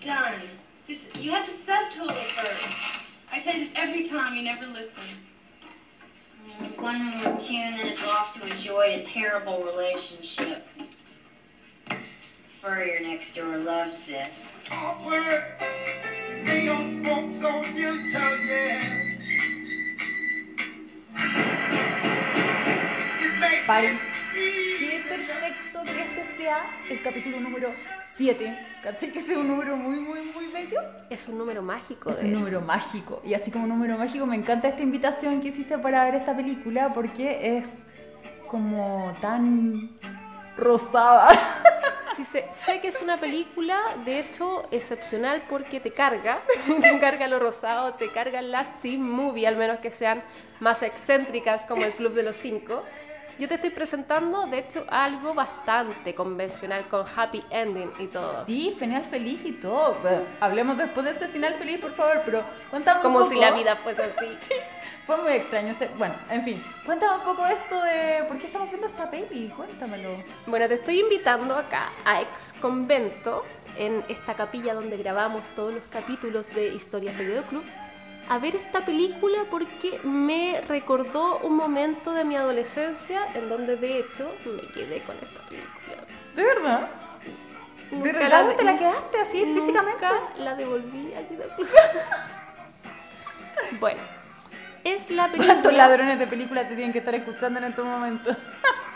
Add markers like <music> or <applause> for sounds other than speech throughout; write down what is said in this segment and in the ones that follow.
done. This, you have to subtotal first. I tell you this every time, you never listen. One more tune and it's off to enjoy a terrible relationship. Furrier next door loves this. París. Qué perfecto que este sea el capítulo número 7. ¿Caché que sea un número muy, muy, muy bello? Es un número mágico. Es un hecho. número mágico. Y así como un número mágico, me encanta esta invitación que hiciste para ver esta película porque es como tan rosada. <laughs> Sí, sé, sé que es una película, de hecho, excepcional porque te carga, <laughs> te carga lo rosado, te cargan las teen movie, al menos que sean más excéntricas como el Club de los Cinco. Yo te estoy presentando, de hecho, algo bastante convencional con happy ending y todo. Sí, final feliz y todo. Pero hablemos después de ese final feliz, por favor, pero cuéntame un Como poco. si la vida fuese así. <laughs> Sí, fue muy extraño. ese- Bueno, en fin, cuéntame un poco esto de por qué estamos viendo esta peli, cuéntamelo. Bueno, te estoy invitando acá a Ex Convento, en esta capilla donde grabamos todos los capítulos de Historias de Videoclub, a ver esta película porque me recordó un momento de mi adolescencia en donde de hecho me quedé con esta película. ¿De verdad? Sí. ¿De regalo de- te la quedaste así físicamente? Nunca la devolví al videoclub. <laughs> bueno, es la <laughs> película... ¿Cuántos ladrones de película te tienen que estar escuchando en estos momentos? <laughs>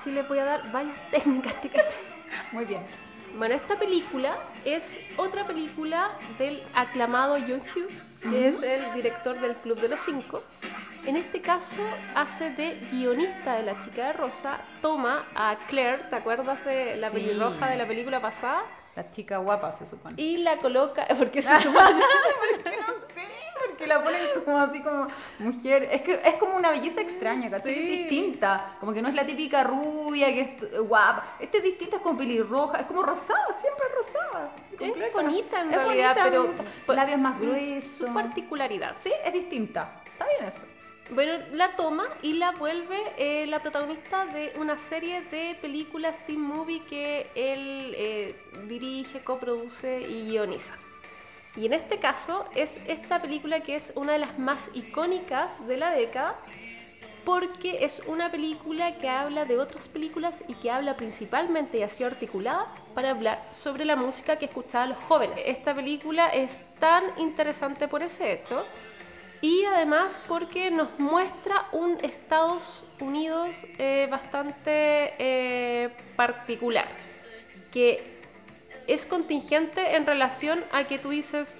Sí le voy a dar varias técnicas, te caché. Muy bien. Bueno, esta película es otra película del aclamado John Hughes, que es el director del Club de los Cinco. En este caso hace de guionista de La Chica de Rosa, toma a Claire, ¿te acuerdas de la Sí. pelirroja de la película pasada? La chica guapa se supone. Y la coloca, <laughs> porque se <laughs> supone... Porque porque la ponen como así como mujer. Es que es como una belleza extraña, ¿cachai? Sí. Es distinta. Como que no es la típica rubia que es eh, guapa. Esta es distinta, es como pelirroja, es como rosada, siempre es rosada. Es completa. bonita en Es realidad, bonita, pero labios más Su gruesos. particularidad. Sí, es distinta. Está bien eso. Bueno, la toma y la vuelve eh, la protagonista de una serie de películas teen movie que él eh, dirige, coproduce y guioniza. Y en este caso es esta película que es una de las más icónicas de la década porque es una película que habla de otras películas y que habla principalmente y así articulada para hablar sobre la música que escuchaban los jóvenes. Esta película es tan interesante por ese hecho y además porque nos muestra un Estados Unidos eh, bastante eh, particular, que es contingente en relación a que tú dices,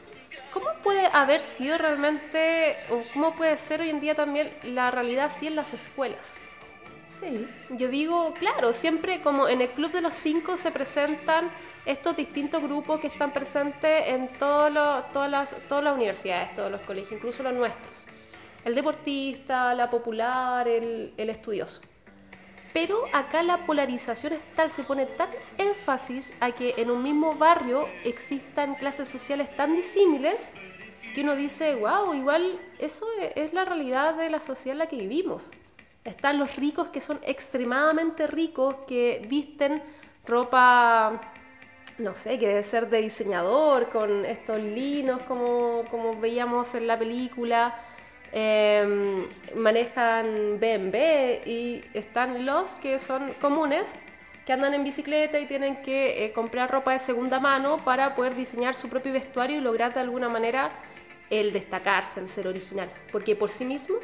¿cómo puede haber sido realmente, o cómo puede ser hoy en día también la realidad así en las escuelas? Sí. Yo digo, claro, siempre como en el Club de los Cinco se presentan estos distintos grupos que están presentes en todo lo- todas, las, todas las universidades, todos los colegios, incluso los nuestros. El deportista, la popular, el, el estudioso. Pero acá la polarización es tal, se pone tan énfasis a que en un mismo barrio existan clases sociales tan disímiles que uno dice, wow, igual eso e- es la realidad de la sociedad en la que vivimos. Están los ricos que son extremadamente ricos, que visten ropa, no sé, que debe ser de diseñador, con estos linos como, como veíamos en la película. Eh, manejan BMW y están los que son comunes, que andan en bicicleta y tienen que eh, comprar ropa de segunda mano para poder diseñar su propio vestuario y lograr de alguna manera el destacarse, el ser original, porque por sí mismo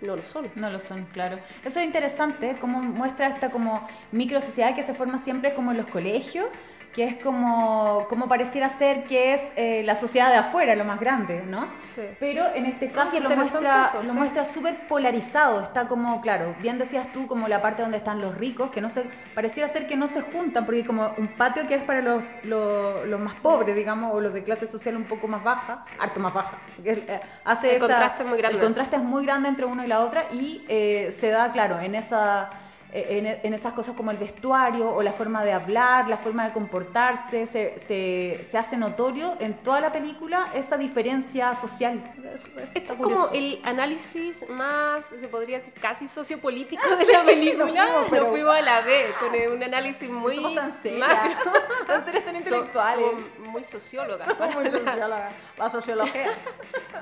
no lo son. No lo son, claro. Eso es interesante, cómo muestra esta como micro sociedad que se forma siempre como en los colegios, que es como, como pareciera ser que es eh, la sociedad de afuera, lo más grande, ¿no? Sí. Pero en este Ah, caso lo muestra, eso, lo sí. muestra súper polarizado, está como, claro, bien decías tú, como la parte donde están los ricos, que no se, pareciera ser que no se juntan, porque hay como un patio que es para los, los, los más pobres, digamos, o los de clase social un poco más baja, harto más baja, eh, hace El esa- contraste es muy grande. El contraste es muy grande entre uno y la otra y eh, se da, claro, en esa... eh, En, en esas cosas como el vestuario o la forma de hablar, la forma de comportarse, se, se, se hace notorio en toda la película esa diferencia social. Es- Esto es como el análisis más, se podría decir, casi sociopolítico de la película. nos fuimos, a la vez, con <laughs> un análisis muy somos tan serias, macro. <laughs> tan serias, tan intelectuales. Muy socióloga. Muy <laughs> socióloga, la sociología.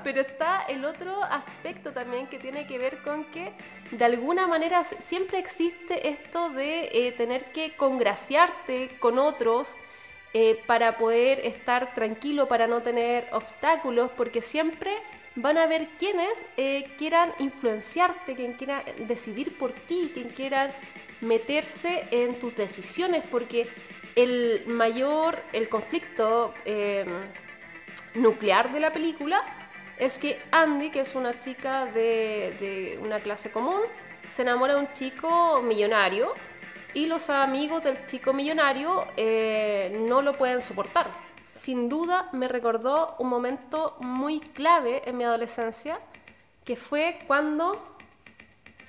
Pero está el otro aspecto también que tiene que ver con que de alguna manera siempre existe esto de eh, tener que congraciarte con otros eh, para poder estar tranquilo, para no tener obstáculos, porque siempre van a haber quienes eh, quieran influenciarte, quien quiera decidir por ti, quien quieran meterse en tus decisiones, porque el mayor, el conflicto eh, nuclear de la película es que Andy, que es una chica de, una clase común, se enamora de un chico millonario y los amigos del chico millonario eh, no lo pueden soportar. Sin duda me recordó un momento muy clave en mi adolescencia, que fue cuando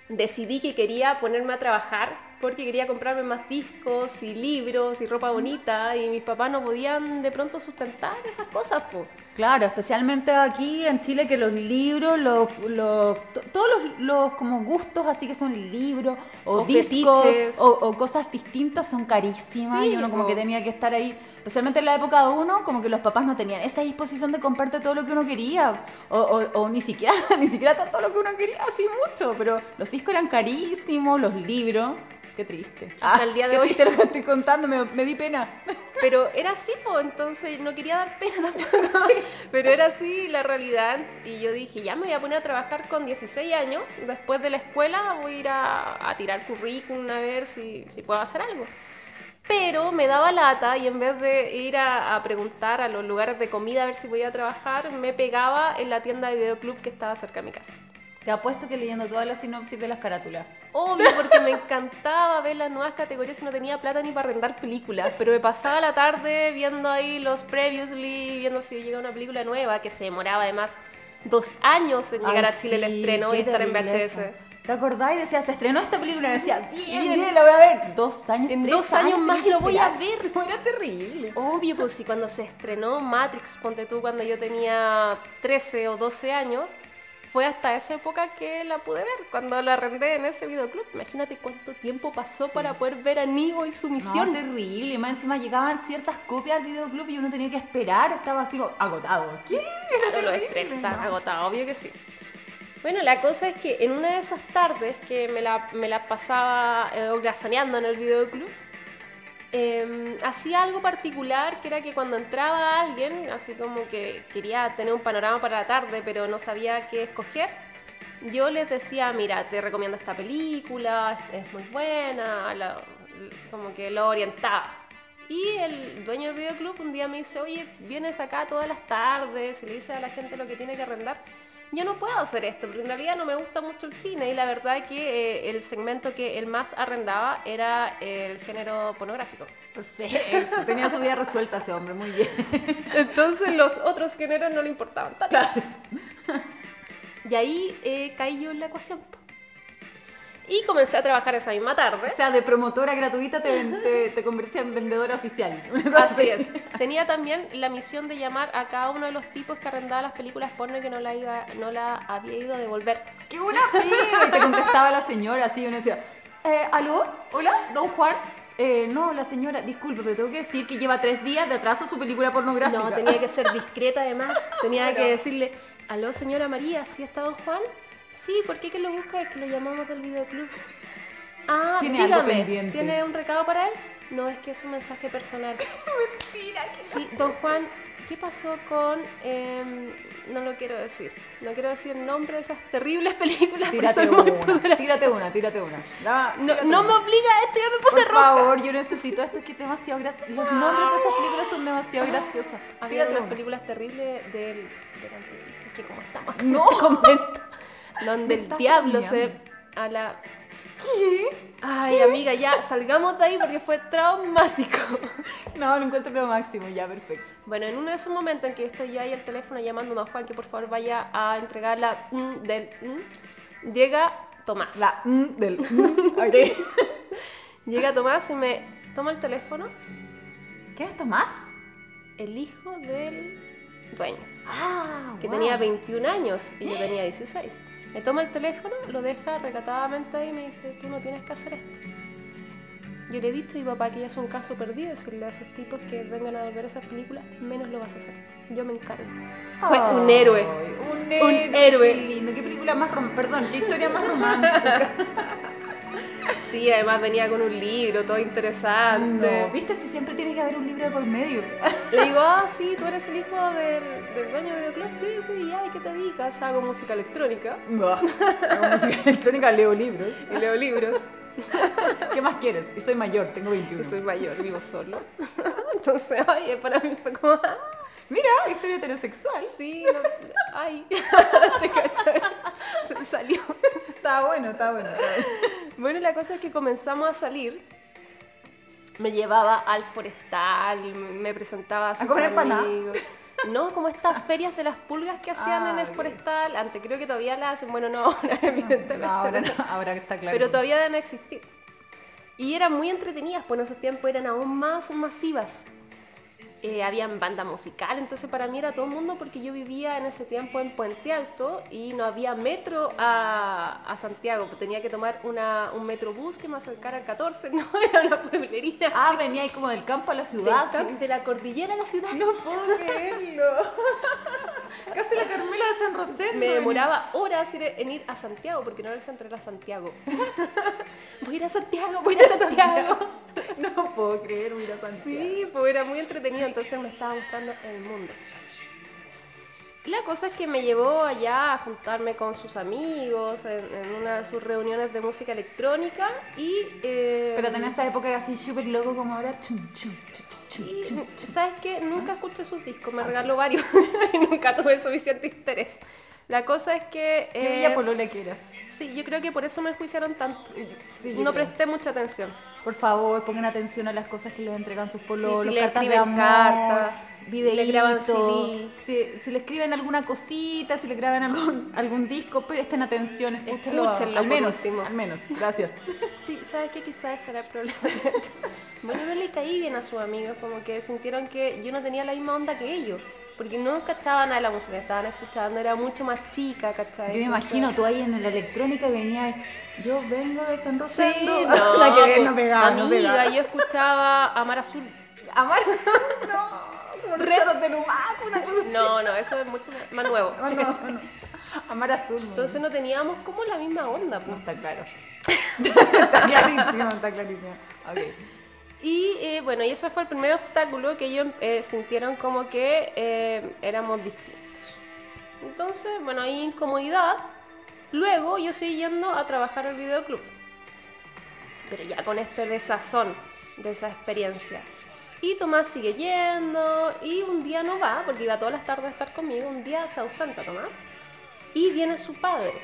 decidí que quería ponerme a trabajar porque quería comprarme más discos y libros y ropa bonita y mis papás no podían de pronto sustentar esas cosas, pues. Claro, especialmente aquí en Chile que los libros, los, los- to- todos los, los como gustos así que son libros o, O discos o, o cosas distintas son carísimas Sí, y uno como po. que tenía que estar ahí, especialmente en la época de uno, como que los papás no tenían esa disposición de comprarte todo lo que uno quería o, o- o ni siquiera <laughs> ni siquiera todo lo que uno quería, así mucho, pero los discos eran carísimos, los libros, qué triste. Hasta el día de qué hoy. triste lo que estoy contando, me, me di pena. <laughs> Pero era así, pues, entonces no quería dar pena tampoco. <laughs> Pero era así la realidad. Y yo dije, ya me voy a poner a trabajar con 16 años. Después de la escuela voy a ir a, a tirar currículum a ver si, si puedo hacer algo. Pero me daba lata y en vez de ir a, a preguntar a los lugares de comida a ver si podía trabajar, me pegaba en la tienda de videoclub que estaba cerca de mi casa. Te apuesto que leyendo toda la sinopsis de las carátulas. Obvio, porque me encantaba ver las nuevas categorías y no tenía plata ni para arrendar películas. Pero me pasaba la tarde viendo ahí los previously, viendo si llegaba una película nueva, que se demoraba además dos años en llegar Ay, a Chile el sí, estreno qué y estar en VHS. ¿Te acordás? Y decía, se estrenó esta película y decía, bien, Bien. bien, la voy a ver. Dos años, En tres dos años más tenés que lo voy a ver. <laughs> Era terrible. Obvio, pues si cuando se estrenó Matrix, ponte tú, cuando yo tenía 13 o 12 años, fue hasta esa época que la pude ver, cuando la arrendé en ese videoclub. Imagínate cuánto tiempo pasó para poder ver a Neo y su misión. No, terrible. Más encima llegaban ciertas copias al videoclub y uno tenía que esperar. Estaba así agotado. ¿Qué? Claro, los estrenos estaban agotados, obvio que sí. Bueno, la cosa es que en una de esas tardes que me la, me la pasaba eh, holgazaneando en el videoclub, eh, hacía algo particular que era que cuando entraba alguien, así como que quería tener un panorama para la tarde, pero no sabía qué escoger, yo les decía, mira, te recomiendo esta película, es, muy buena, como que lo orientaba. Y el dueño del videoclub un día me dice, oye, vienes acá todas las tardes y le dices a la gente lo que tiene que arrendar. Yo no puedo hacer esto, porque en realidad no me gusta mucho el cine y la verdad que eh, el segmento que él más arrendaba era el género pornográfico. Perfecto. Tenía su vida resuelta ese hombre. Muy bien. <laughs> Entonces los otros géneros no le importaban tanto. Claro. Y ahí eh, caí yo en la ecuación. Y comencé a trabajar esa misma tarde. O sea, de promotora gratuita te, te, te convertiste en vendedora oficial. <laughs> Así es. Tenía también la misión de llamar a cada uno de los tipos que arrendaba las películas porno y que no la, iba, no la había ido a devolver. ¡Qué buena piba! Y te contestaba la señora así uno decía, eh, ¿aló? ¿Hola? ¿Don Juan? Eh, no, la señora, disculpe, pero tengo que decir que lleva tres días de atraso su película pornográfica. No, tenía que ser discreta además. <laughs> Tenía Bueno. que decirle, aló señora María, ¿sí está don Juan? Sí, ¿por qué que lo busca? Es que lo llamamos del videoclub. Ah, Tiene algo dígame, pendiente. ¿tiene un recado para él? No, es que es un mensaje personal. <laughs> Mentira, que Sí, don Juan, ¿qué pasó con... em, no lo quiero decir. No quiero decir el nombre de esas terribles películas, pero Tírate soy una, tírate una, tírate una. No, tírate no una. me obliga a esto, ya me puse Por roja. favor, yo necesito esto, es que es demasiado gracioso. Los nombres de esas películas son demasiado graciosos. Había Tírate unas una. películas terribles del, del que como estamos No. <laughs> convento, donde el diablo se... a la... ¿Qué? Ay, amiga, ya, salgamos de ahí porque fue traumático. <laughs> No, lo encuentro lo máximo, ya, perfecto. Bueno, en uno de esos momentos en que estoy yo ahí al teléfono llamando a Juan que por favor vaya a entregar la mm del mm, llega Tomás. La mm del mm, ok. <laughs> Llega Tomás y me toma el teléfono, ¿Qué es Tomás? el hijo del dueño, Ah, que wow. tenía 21 años y yo <gasps> tenía 16. Me toma el teléfono, lo deja recatadamente ahí y me dice, tú no tienes que hacer esto. Yo le he dicho a mi papá que ya es un caso perdido, decirle a esos tipos que vengan a ver esas películas, menos lo vas a hacer. Yo me encargo. Fue un héroe. Un héroe. héroe. Qué lindo. Qué película más rom- Perdón, qué historia más romántica. <laughs> Sí, además venía con un libro, todo interesante. No, ¿viste? Si siempre tiene que haber un libro de por medio. <laughs> Le digo, ah, sí, tú eres el hijo del, del dueño del videoclub. Sí, sí, ya, ¿y qué te dedicas? Hago música electrónica Bah, Hago música electrónica, leo libros. y leo libros. <laughs> ¿Qué más quieres? Y soy mayor, tengo 21. Y soy mayor, vivo solo. <laughs> Entonces, ay, para mí fue como, ah, Mira, historia heterosexual. sí, no, ay, <laughs> te cachai. Se me salió. Está bueno, está bueno. está bueno. Bueno, la cosa es que comenzamos a salir. Me llevaba al forestal, me presentaba a sus comer empanada? amigos. No, como estas ferias de las pulgas que hacían en Ah, el ok. forestal. Antes creo que todavía las hacen. Bueno, no ahora, <laughs> evidentemente. No, ahora, pero- no, ahora está claro. pero todavía deben existir. Y eran muy entretenidas, pues en esos tiempos eran aún más masivas. Eh, habían banda musical, entonces para mí era todo el mundo porque yo vivía en ese tiempo en Puente Alto y no había metro a, a Santiago, pues tenía que tomar una, un metrobús que me acercara al 14, <laughs> no, era una pueblería. Ah, venía ahí como del campo a la ciudad. sí. de la cordillera a la ciudad. No puedo creerlo. <laughs> Casi la Carmela de San Rosendo. Me demoraba horas en ir a Santiago, porque no era el centro, era Santiago. <laughs> voy a ir a Santiago, voy a ir a Santiago. <laughs> No puedo creer, mira Santiago. Sí, pues era muy entretenido, entonces me estaba mostrando el mundo. La cosa es que me llevó allá a juntarme con sus amigos en, en una de sus reuniones de música electrónica y... eh, Pero en esa época era así súper loco como ahora. Chum, chum, chum, y. ¿Sabes qué? Nunca escuché sus discos, me regaló varios <laughs> y nunca tuve suficiente interés. La cosa es que... Qué eh, bella polola que eras. Sí, yo creo que por eso me enjuiciaron tanto. Sí, No creo. presté mucha atención. Por favor, pongan atención a las cosas que les entregan sus pololos, Sí, si le cartas de amor, cartas, le graban CD. Si, si le escriben alguna cosita, si le graban algún, algún disco, presten atención, escúchenlo. Escúchenlo, al menos, último. al menos. Gracias. <laughs> Sí, ¿sabes qué? Quizás ese era el problema. <laughs> bueno, no le caí bien a sus amigos, como que sintieron que yo no tenía la misma onda que ellos. Porque no cachaban nada de la música estaban escuchando, era mucho más chica, ¿cachai? Yo me imagino tú ahí en la electrónica y venía yo vengo de San Sí, Rosendo. no, <laughs> la que pues, no pegaba, no amiga, pegaba. yo escuchaba Amar Azul. Amar, no, como los Re- de Lumaco, una cosa. No, no, eso es mucho más- nuevo. No, no. Amar azul. no. Entonces no teníamos como la misma onda, No pues. está claro. <laughs> está clarísimo, está clarísimo. Ok. Bueno, y eso fue el primer obstáculo que ellos eh, sintieron como que eh, éramos distintos. Entonces, bueno, hay incomodidad. Luego yo seguí yendo a trabajar al videoclub. Pero ya con este desazón de esa experiencia. Y Tomás sigue yendo y un día no va, porque iba todas las tardes a estar conmigo. Un día se ausenta Tomás y viene su padre.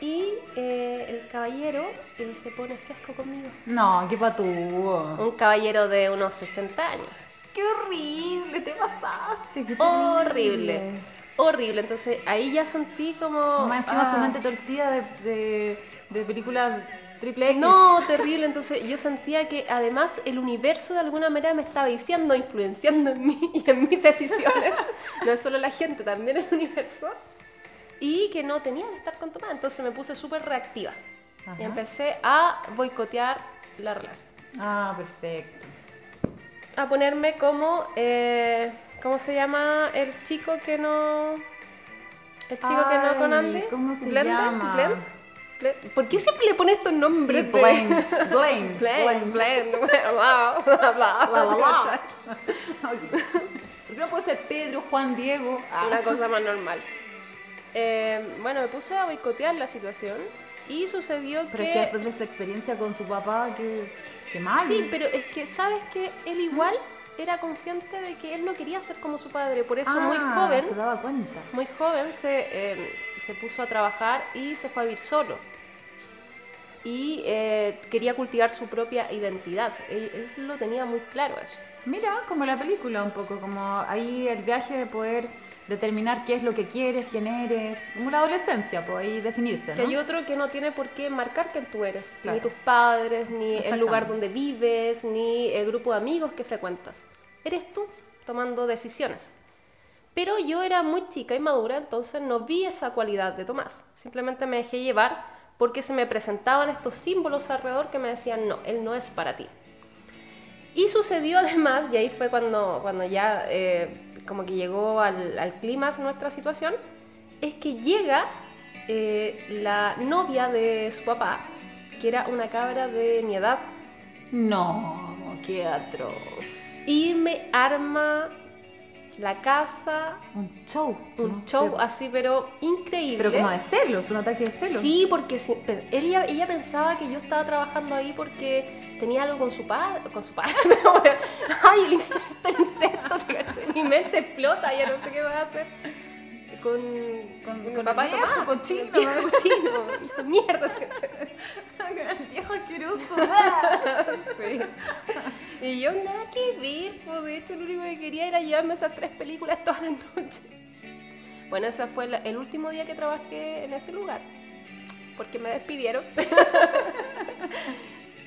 Y eh, el caballero eh, se pone fresco conmigo. No, qué patúo. Un caballero de unos 60 años. Qué horrible, te pasaste. Qué terrible. Horrible. Horrible. Entonces ahí ya sentí como. Más encima ah, su mente torcida de, de, de película triple X. No, terrible. Entonces yo sentía que además el universo de alguna manera me estaba diciendo, influenciando en mí <laughs> y en mis decisiones. no es solo la gente, también el universo. Y que no tenía que estar con Tomás. Entonces me puse súper reactiva. Ajá. Y empecé a boicotear la relación. Ah, perfecto. a ponerme como eh, ¿cómo se llama el chico que no el chico que no con Ay, Andy ¿cómo se Blender? llama? Blend? ¿por qué siempre le pones estos nombres Sí, Blaine. Blaine. Blend, Blend, bla, bla, bla, La, la, la. ¿Por qué no puede ser Pedro, Juan, Diego? Ah. una cosa más normal Eh, bueno me puse a boicotear la situación y sucedió Pero es que que después de esa experiencia con su papá, qué, qué mal. Sí, pero es que sabes que él igual era consciente de que él no quería ser como su padre, por eso muy Ah, joven, Se daba cuenta. muy joven se, eh, se puso a trabajar y se fue a vivir solo. Y eh, quería cultivar su propia identidad. Él, él lo tenía muy claro eso. Mira, como la película un poco, como ahí el viaje de poder determinar qué es lo que quieres, quién eres, como la adolescencia, pues ahí definirse, Que hay ¿no? otro que no tiene por qué marcar quién tú eres. Claro. Ni tus padres, ni el lugar donde vives, ni el grupo de amigos que frecuentas. Eres tú tomando decisiones. Pero yo era muy chica y madura, entonces no vi esa cualidad de Tomás. Simplemente me dejé llevar porque se me presentaban estos símbolos alrededor que me decían, no, él no es para ti. Y sucedió además, y ahí fue cuando, cuando ya eh, como que llegó al, al clímax nuestra situación, es que llega eh, la novia de su papá, que era una cabra de mi edad, No, qué atroz. y me arma la casa, Un show. un ¿no? show así, pero increíble. Pero como de celos, un ataque de celos. Sí, porque si- ella, ella pensaba que yo estaba trabajando ahí porque tenía algo con su padre. Con su padre. <laughs> Ay, el insecto, el insecto. <laughs> Mi mente explota, ya no sé qué voy a hacer. Con, Con- con, con el papá el viejo cochino, el viejo ¿no? cochino. <laughs> Mierda. te caché. <laughs> Viejo asqueroso. <laughs> Sí. Y yo nada que ver, pues de hecho lo único que quería era llevarme esas tres películas todas las noches. Bueno, ese fue la- el último día que trabajé en ese lugar, porque me despidieron.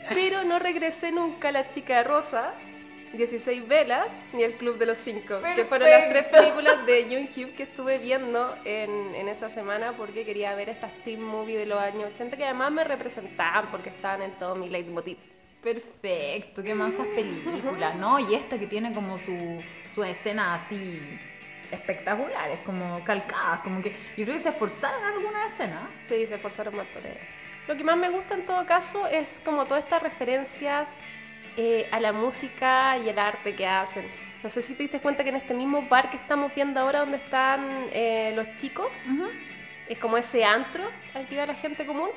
Pero no regresé nunca a La Chica de Rosa, 16 Velas, ni El Club de los Cinco, que fueron las tres Perfecto. películas de Jung Hugh que estuve viendo en, en esa semana porque quería ver estas teen movies de los años 80 que además me representaban porque estaban en todo mi leitmotiv. Perfecto, qué mansas películas, ¿no? Y esta que tiene como su, su escena así espectaculares, como calcadas, como que yo creo que se esforzaron en alguna escena. Sí, se esforzaron bastante. Sí. Lo que más me gusta en todo caso es como todas estas referencias eh, a la música y el arte que hacen. No sé si te diste cuenta que en este mismo bar que estamos viendo ahora donde están eh, los chicos, es como ese antro al que iba la gente común,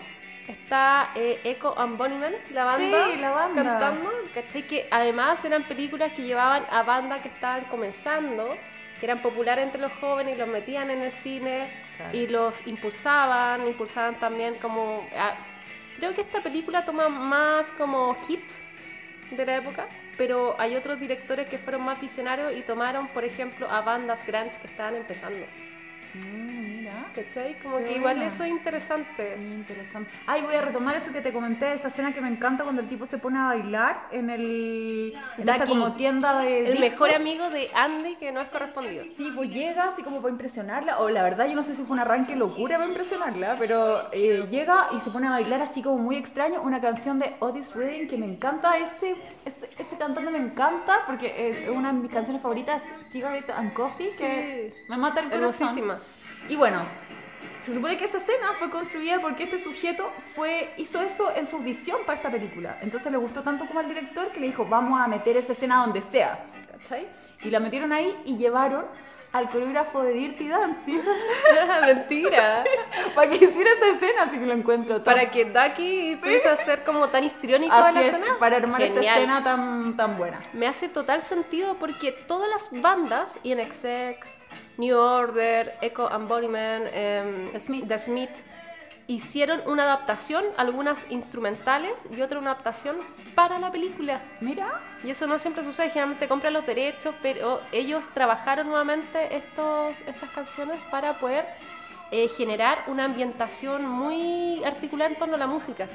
está eh, Echo and Bunnymen, la banda, Sí, la banda. cantando, ¿cachai? Que además eran películas que llevaban a bandas que estaban comenzando, que eran populares entre los jóvenes y los metían en el cine Claro. y los impulsaban, impulsaban también como... ah, creo que esta película toma más como hits de la época, pero hay otros directores que fueron más visionarios y tomaron, por ejemplo, a bandas grunge que estaban empezando. Mm. ¿Cachai? Como Qué que igual eso es interesante. Sí, interesante. Ay, voy a retomar eso que te comenté, esa escena que me encanta cuando el tipo se pone a bailar en el en esta como tienda de El discos. mejor amigo de Andy que no es correspondido. Sí, pues llega así como para impresionarla, o la verdad yo no sé si fue un arranque locura para impresionarla, pero eh, llega y se pone a bailar así como muy extraño una canción de Otis Redding que me encanta, ese, este, este cantante me encanta porque eh, es una de mis canciones favoritas, Cigarette and Coffee, que Sí. me mata el corazón. Hermosísima. Y bueno, se supone que esa escena fue construida porque este sujeto fue, hizo eso en su audición para esta película. Entonces le gustó tanto como al director que le dijo, vamos a meter esa escena donde sea. ¿Cachai? Y la metieron ahí y llevaron al coreógrafo de Dirty Dancing <laughs> Mentira. <laughs> para que hiciera esa escena, así que lo encuentro tan- Para que Ducky pudiese hacer como tan histriónico de así la es, escena. para armar esa Genial. escena tan, tan buena. Me hace total sentido porque todas las bandas, INXX, New Order, Echo and em, The Smith. The Smith, hicieron una adaptación, algunas instrumentales y otra una adaptación para la película. Mira, Y eso no siempre sucede, generalmente compran los derechos, pero ellos trabajaron nuevamente estos, estas canciones para poder eh, generar una ambientación muy articulada en torno a la música.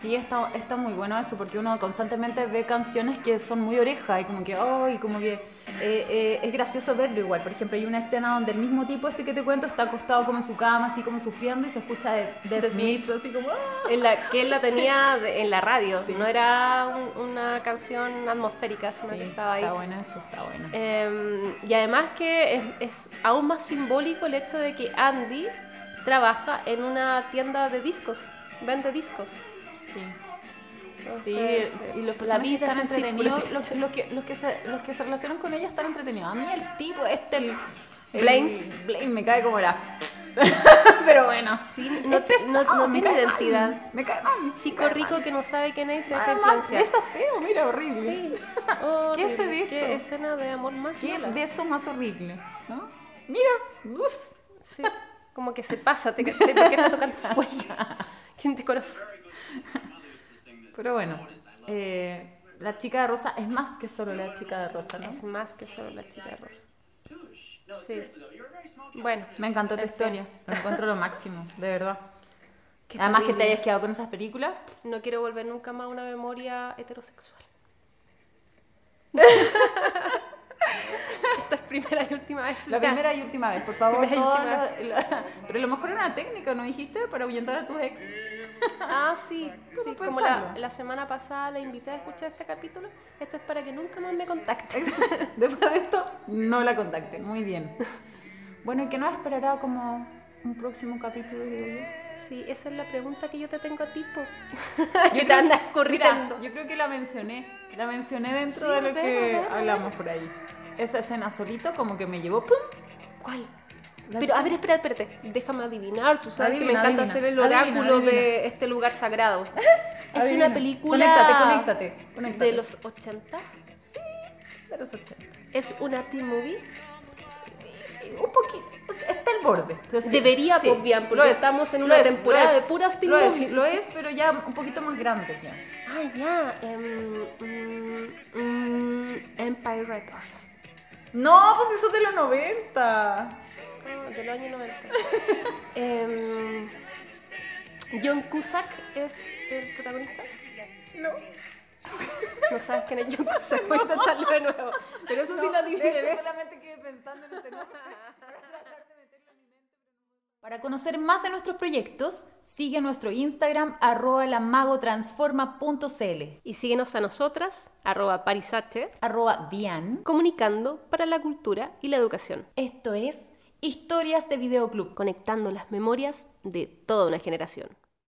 Sí, está, está muy bueno eso, porque uno constantemente ve canciones que son muy oreja y como que, ay, como que eh, eh, es gracioso verlo igual. Por ejemplo, hay una escena donde el mismo tipo este que te cuento está acostado como en su cama, así como sufriendo y se escucha de, de The Smiths, así como. En la, que él la <laughs> tenía de- en la radio, Sí. no era un- una canción atmosférica, sino Sí, que estaba ahí. está bueno eso, está bueno. Eh, y además que es, es aún más simbólico el hecho de que Andy trabaja en una tienda de discos, vende discos. Sí. Entonces, sí, y los personajes están entretenidos. Los, los que, los, que se, los que se relacionan con ella están entretenidos. A mí el tipo, este, el. el- Blaine. Blaine me cae como la. <laughs> Pero bueno. Sí, no, Es pesado, no- no tiene identidad. mal, me cae mal. Chico cae rico mal. que no sabe quién es y se deja influenciar. está feo, mira, horrible. Sí, <laughs> ¿Qué ese horrible. beso? Qué escena de amor más Qué mala. beso más horrible, ¿no? Mira, uf. Sí, como que se pasa, te porque está tocando su cuello. <laughs> ¿Quién te conoce? <laughs> Pero bueno, eh, la chica de rosa es más que solo la chica de rosa, ¿no? Es más que solo la chica de rosa. Sí. Bueno, Me encantó tu En fin. historia, lo encuentro lo máximo, de verdad. <laughs> qué Además que te terrible. hayas quedado con esas películas. No quiero volver nunca más a una memoria heterosexual. <laughs> Primera y última vez. La primera y última vez, por favor. Todas las- pero a lo mejor era una técnica, ¿no dijiste? Para ahuyentar a tus ex. Ah, sí, <laughs> ¿Cómo sí, como la, la semana pasada la invité a escuchar este capítulo, esto es para que nunca más me contacte. <laughs> Después de esto, no la contacten. Muy bien. Bueno, ¿y qué nos esperará como un próximo capítulo, yo? Sí, esa es la pregunta que yo te tengo a ti, po. Yo <laughs> te andas Mira, corriendo. yo creo que la mencioné. La mencioné dentro Sí, de lo que hablamos por ahí. Esa escena solito como que me llevó ¡pum! ¿Cuál? Pero, a ver, espera, espérate. Déjame adivinar. Tú sabes que Adivina, me encanta adivina, hacer el oráculo adivina. de este lugar sagrado. <laughs> es una película. Conéctate, conéctate, conéctate. De los 80. De los 80. Es una teen movie. Sí, un poquito. Está al borde. pero sí, Debería, sí, pues, bien, porque es, estamos en una es, temporada de puras teen lo es, movies. Lo es, pero ya un poquito más grandes ya. Ah, ya. em, mm, mm, Empire Records. No, pues eso es de los 90. Ah, de los años 90. Em, John Cusack es el protagonista. No. No sabes quién es John Cusack, voy a intentarlo de nuevo. Pero eso sí lo adiviné, de hecho, solamente quedé pensando en este nombre <laughs> para tratar de meterlo en mi mente. Para conocer más de nuestros proyectos, sigue nuestro Instagram arroba lamagotransforma.cl Y síguenos a nosotras, arroba parisache, arroba bian. comunicando para la cultura y la educación, Esto es Historias de Videoclub. conectando las memorias de toda una generación.